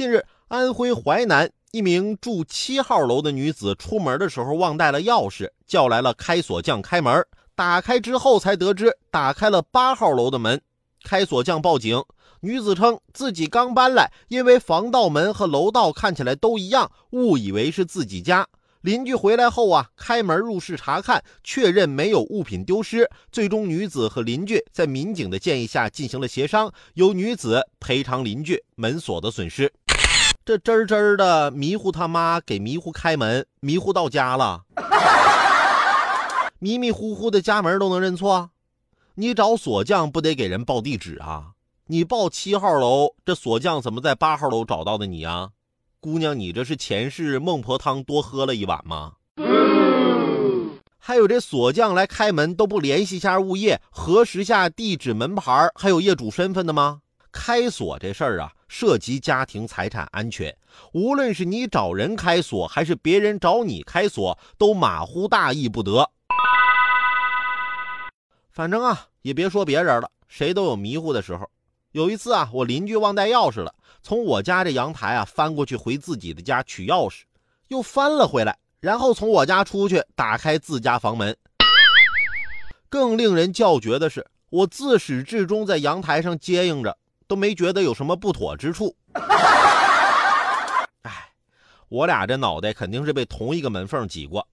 近日，安徽淮南一名住七号楼的女子出门的时候忘带了钥匙，叫来了开锁匠开门。打开之后才得知，打开了八号楼的门。开锁匠报警，女子称自己刚搬来，因为防盗门和楼道看起来都一样，误以为是自己家。邻居回来后啊，开门入室查看，确认没有物品丢失。最终，女子和邻居在民警的建议下进行了协商，由女子赔偿邻居门锁的损失。这真真的迷糊他妈给迷糊开门，迷糊到家了，迷迷糊糊的家门都能认错？你找锁匠不得给人报地址啊？你报七号楼，这锁匠怎么在八号楼找到的你啊？姑娘，你这是前世孟婆汤多喝了一碗吗？还有这锁匠来开门都不联系一下物业，核实下地址、门牌，还有业主身份的吗？开锁这事儿啊，涉及家庭财产安全，无论是你找人开锁，还是别人找你开锁，都马虎大意不得。反正啊，也别说别人了，谁都有迷糊的时候。有一次啊，我邻居忘带钥匙了，从我家这阳台啊翻过去回自己的家取钥匙，又翻了回来，然后从我家出去打开自家房门。更令人叫绝的是，我自始至终在阳台上接应着，都没觉得有什么不妥之处。哎，我俩这脑袋肯定是被同一个门缝挤过。